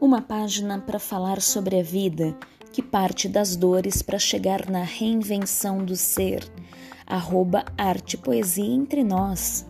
Uma página para falar sobre a vida, que parte das dores para chegar na reinvenção do ser. Arroba Arte Poesia Entre Nós.